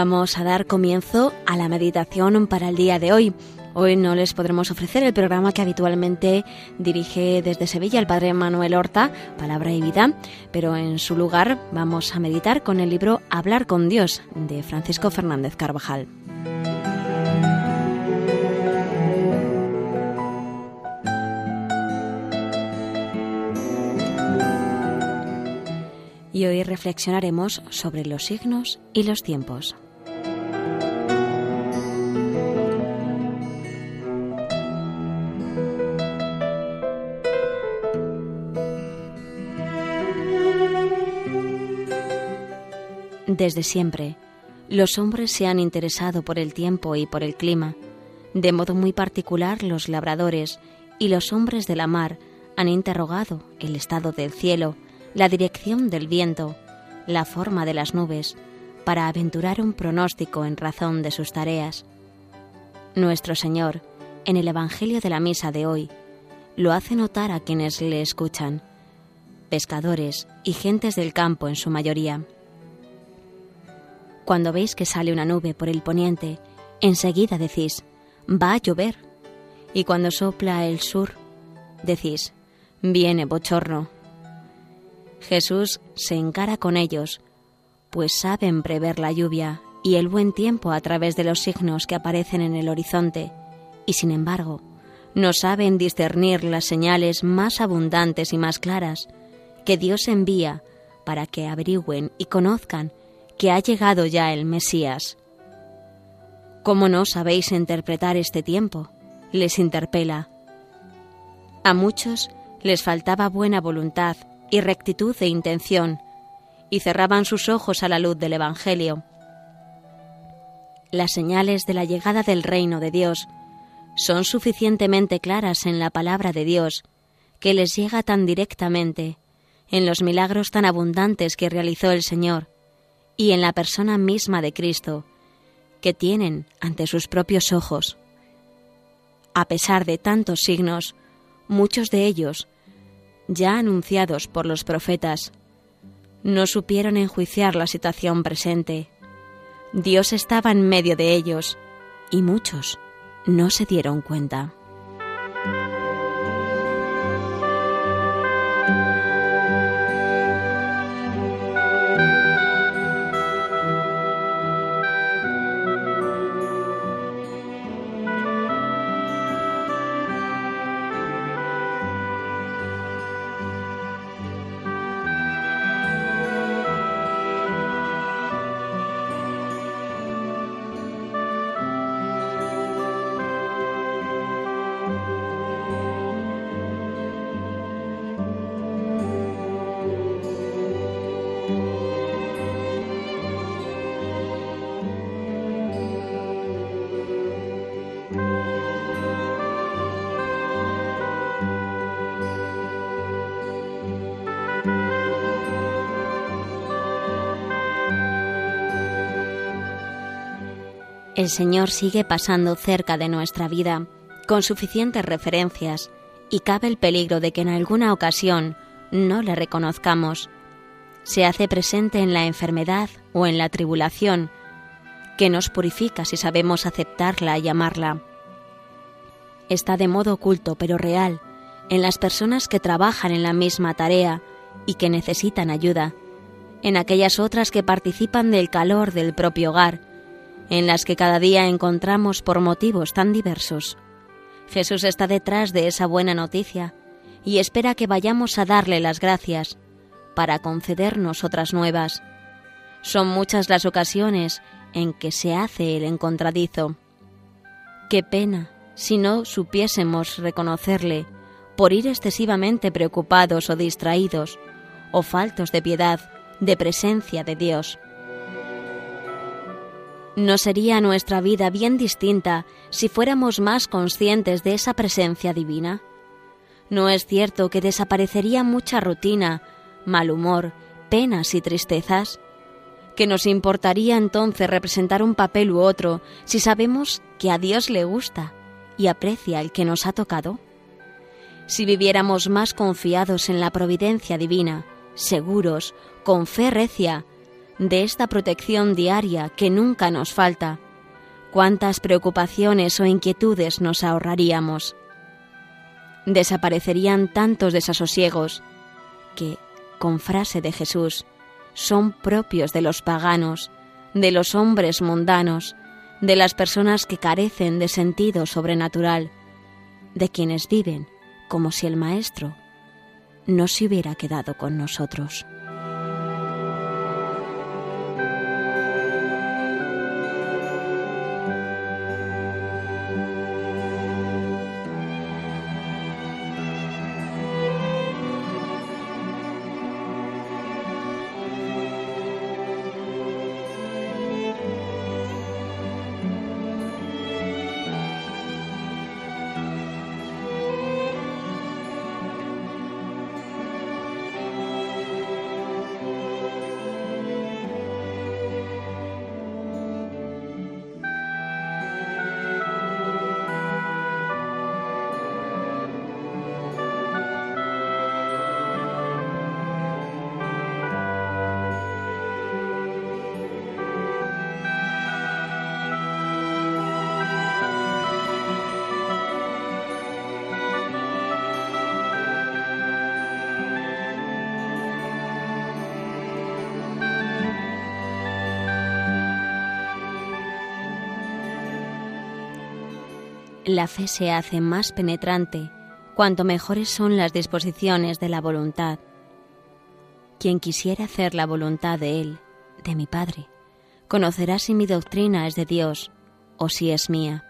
Vamos a dar comienzo a la meditación para el día de hoy. Hoy no les podremos ofrecer el programa que habitualmente dirige desde Sevilla el Padre Manuel Horta, Palabra y Vida, pero en su lugar vamos a meditar con el libro Hablar con Dios de Francisco Fernández Carvajal. Y hoy reflexionaremos sobre los signos y los tiempos. Desde siempre, los hombres se han interesado por el tiempo y por el clima. De modo muy particular, los labradores y los hombres de la mar han interrogado el estado del cielo, la dirección del viento, la forma de las nubes, para aventurar un pronóstico en razón de sus tareas. Nuestro Señor, en el Evangelio de la Misa de hoy, lo hace notar a quienes le escuchan, pescadores y gentes del campo en su mayoría. Cuando veis que sale una nube por el poniente, enseguida decís, va a llover. Y cuando sopla el sur, decís, viene bochorno. Jesús se encara con ellos, pues saben prever la lluvia y el buen tiempo a través de los signos que aparecen en el horizonte, y sin embargo, no saben discernir las señales más abundantes y más claras que Dios envía para que averigüen y conozcan que ha llegado ya el Mesías. ¿Cómo no sabéis interpretar este tiempo? les interpela. A muchos les faltaba buena voluntad y rectitud de intención, y cerraban sus ojos a la luz del Evangelio. Las señales de la llegada del reino de Dios son suficientemente claras en la palabra de Dios, que les llega tan directamente, en los milagros tan abundantes que realizó el Señor, y en la persona misma de Cristo, que tienen ante sus propios ojos. A pesar de tantos signos, muchos de ellos, ya anunciados por los profetas, no supieron enjuiciar la situación presente. Dios estaba en medio de ellos y muchos no se dieron cuenta. El Señor sigue pasando cerca de nuestra vida, con suficientes referencias, y cabe el peligro de que en alguna ocasión no le reconozcamos. Se hace presente en la enfermedad o en la tribulación, que nos purifica si sabemos aceptarla y amarla. Está de modo oculto pero real en las personas que trabajan en la misma tarea y que necesitan ayuda, en aquellas otras que participan del calor del propio hogar, en las que cada día encontramos por motivos tan diversos. Jesús está detrás de esa buena noticia y espera que vayamos a darle las gracias para concedernos otras nuevas. Son muchas las ocasiones en que se hace el encontradizo. Qué pena si no supiésemos reconocerle por ir excesivamente preocupados o distraídos, o faltos de piedad, de presencia de Dios. ¿No sería nuestra vida bien distinta si fuéramos más conscientes de esa presencia divina? No es cierto que desaparecería mucha rutina, mal humor, penas y tristezas. ¿Que nos importaría entonces representar un papel u otro si sabemos que a Dios le gusta y aprecia el que nos ha tocado? Si viviéramos más confiados en la providencia divina, seguros, con fe recia, de esta protección diaria que nunca nos falta, cuántas preocupaciones o inquietudes nos ahorraríamos. Desaparecerían tantos desasosiegos que, con frase de Jesús, son propios de los paganos, de los hombres mundanos, de las personas que carecen de sentido sobrenatural, de quienes viven como si el Maestro no se hubiera quedado con nosotros. La fe se hace más penetrante cuanto mejores son las disposiciones de la voluntad. Quien quisiera hacer la voluntad de Él, de mi Padre, conocerá si mi doctrina es de Dios o si es mía.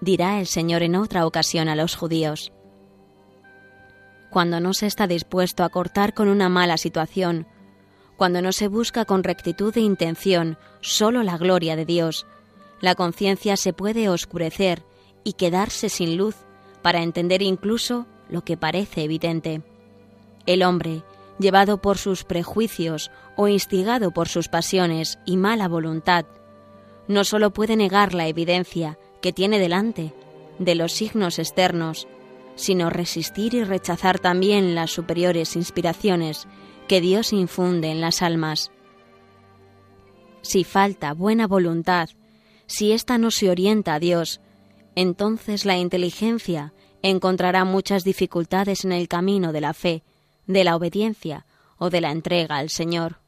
Dirá el Señor en otra ocasión a los judíos. Cuando no se está dispuesto a cortar con una mala situación, cuando no se busca con rectitud de intención solo la gloria de Dios, la conciencia se puede oscurecer y quedarse sin luz para entender incluso lo que parece evidente. El hombre, llevado por sus prejuicios o instigado por sus pasiones y mala voluntad, no sólo puede negar la evidencia que tiene delante de los signos externos, sino resistir y rechazar también las superiores inspiraciones que Dios infunde en las almas. Si falta buena voluntad, si ésta no se orienta a Dios, entonces la inteligencia encontrará muchas dificultades en el camino de la fe, de la obediencia o de la entrega al Señor.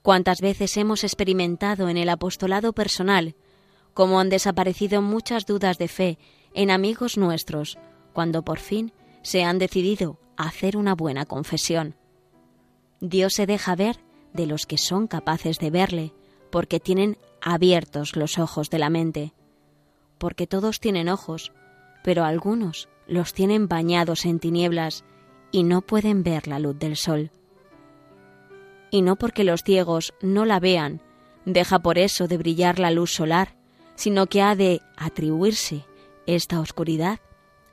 ¿Cuántas veces hemos experimentado en el apostolado personal cómo han desaparecido muchas dudas de fe en amigos nuestros cuando por fin se han decidido a hacer una buena confesión? Dios se deja ver de los que son capaces de verle, porque tienen abiertos los ojos de la mente porque todos tienen ojos, pero algunos los tienen bañados en tinieblas y no pueden ver la luz del sol. Y no porque los ciegos no la vean, deja por eso de brillar la luz solar, sino que ha de atribuirse esta oscuridad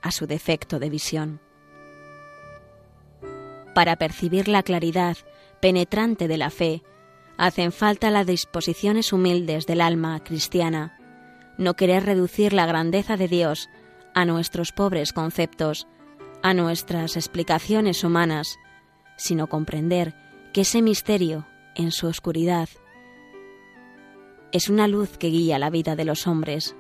a su defecto de visión. Para percibir la claridad penetrante de la fe, hacen falta las disposiciones humildes del alma cristiana, no querer reducir la grandeza de Dios a nuestros pobres conceptos, a nuestras explicaciones humanas, sino comprender que ese misterio, en su oscuridad, es una luz que guía la vida de los hombres.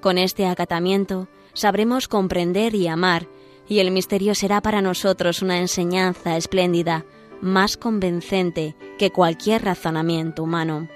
Con este acatamiento sabremos comprender y amar, y el misterio será para nosotros una enseñanza espléndida, más convincente que cualquier razonamiento humano.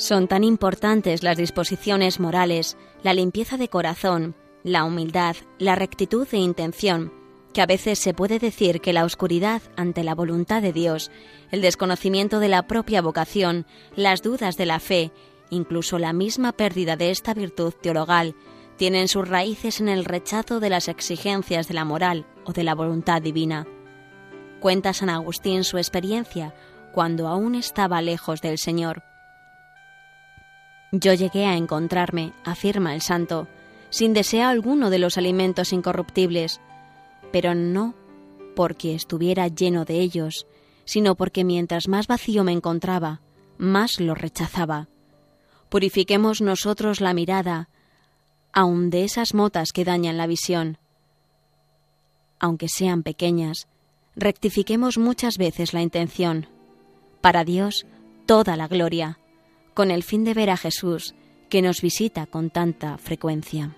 Son tan importantes las disposiciones morales, la limpieza de corazón, la humildad, la rectitud de intención, que a veces se puede decir que la oscuridad ante la voluntad de Dios, el desconocimiento de la propia vocación, las dudas de la fe, incluso la misma pérdida de esta virtud teologal, tienen sus raíces en el rechazo de las exigencias de la moral o de la voluntad divina. Cuenta San Agustín su experiencia cuando aún estaba lejos del Señor. Yo llegué a encontrarme, afirma el santo, sin deseo alguno de los alimentos incorruptibles, pero no porque estuviera lleno de ellos, sino porque mientras más vacío me encontraba, más los rechazaba. Purifiquemos nosotros la mirada, aun de esas motas que dañan la visión. Aunque sean pequeñas, rectifiquemos muchas veces la intención. Para Dios, toda la gloria con el fin de ver a Jesús que nos visita con tanta frecuencia.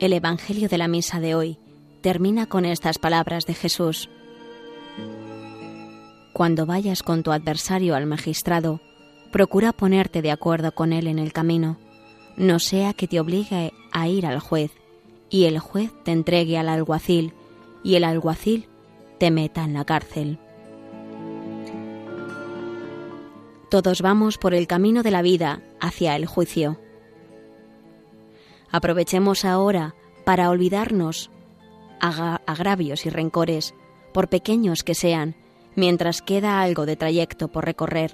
El Evangelio de la Misa de hoy termina con estas palabras de Jesús. Cuando vayas con tu adversario al magistrado, procura ponerte de acuerdo con él en el camino, no sea que te obligue a ir al juez, y el juez te entregue al alguacil, y el alguacil te meta en la cárcel. Todos vamos por el camino de la vida hacia el juicio. Aprovechemos ahora para olvidarnos agravios y rencores, por pequeños que sean, mientras queda algo de trayecto por recorrer.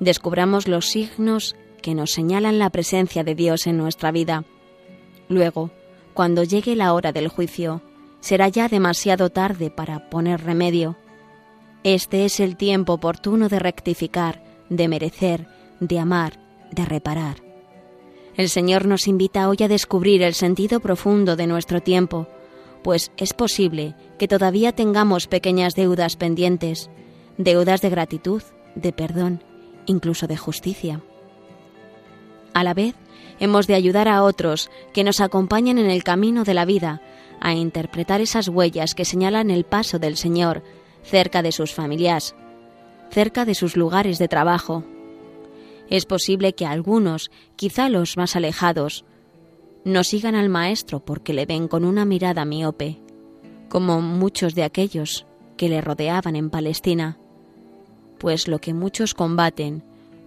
Descubramos los signos que nos señalan la presencia de Dios en nuestra vida. Luego, cuando llegue la hora del juicio, será ya demasiado tarde para poner remedio. Este es el tiempo oportuno de rectificar, de merecer, de amar, de reparar. El Señor nos invita hoy a descubrir el sentido profundo de nuestro tiempo, pues es posible que todavía tengamos pequeñas deudas pendientes, deudas de gratitud, de perdón, incluso de justicia. A la vez, hemos de ayudar a otros que nos acompañen en el camino de la vida a interpretar esas huellas que señalan el paso del Señor cerca de sus familias, cerca de sus lugares de trabajo, es posible que algunos, quizá los más alejados, no sigan al Maestro porque le ven con una mirada miope, como muchos de aquellos que le rodeaban en Palestina, pues lo que muchos combaten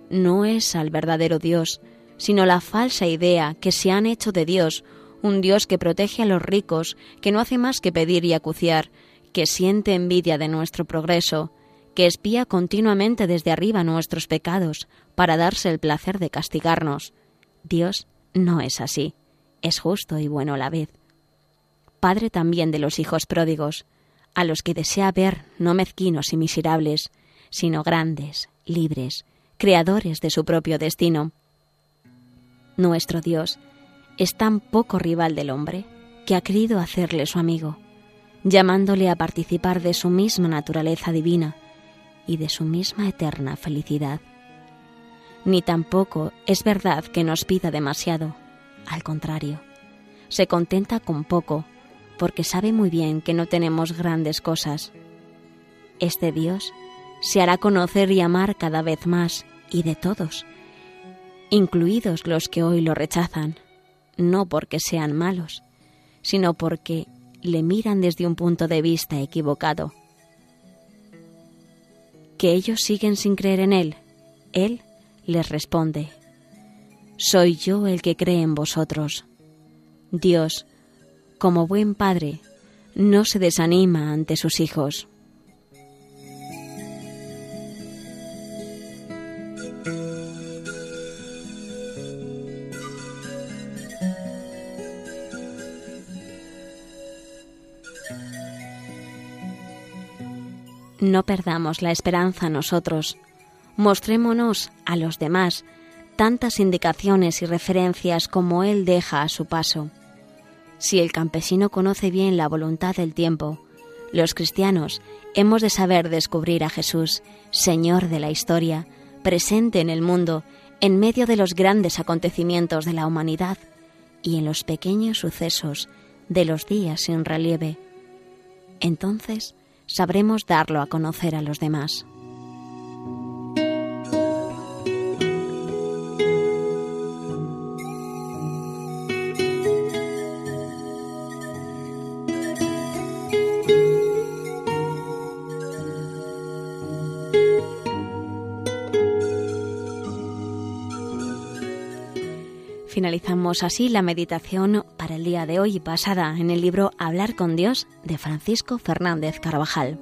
no es al verdadero Dios, sino la falsa idea que se han hecho de Dios, un Dios que protege a los ricos, que no hace más que pedir y acuciar, que siente envidia de nuestro progreso, que espía continuamente desde arriba nuestros pecados para darse el placer de castigarnos. Dios no es así, es justo y bueno a la vez. Padre también de los hijos pródigos, a los que desea ver no mezquinos y miserables, sino grandes, libres, creadores de su propio destino. Nuestro Dios es tan poco rival del hombre que ha querido hacerle su amigo, llamándole a participar de su misma naturaleza divina, y de su misma eterna felicidad. Ni tampoco es verdad que nos pida demasiado, al contrario, se contenta con poco, porque sabe muy bien que no tenemos grandes cosas. Este Dios se hará conocer y amar cada vez más y de todos, incluidos los que hoy lo rechazan, no porque sean malos, sino porque le miran desde un punto de vista equivocado. Que ellos siguen sin creer en Él, Él les responde, Soy yo el que cree en vosotros. Dios, como buen Padre, no se desanima ante sus hijos. No perdamos la esperanza nosotros. Mostrémonos a los demás tantas indicaciones y referencias como Él deja a su paso. Si el campesino conoce bien la voluntad del tiempo, los cristianos hemos de saber descubrir a Jesús, Señor de la historia, presente en el mundo, en medio de los grandes acontecimientos de la humanidad y en los pequeños sucesos de los días sin relieve. Entonces, sabremos darlo a conocer a los demás. Finalizamos así la meditación para el día de hoy basada en el libro Hablar con Dios de Francisco Fernández Carvajal.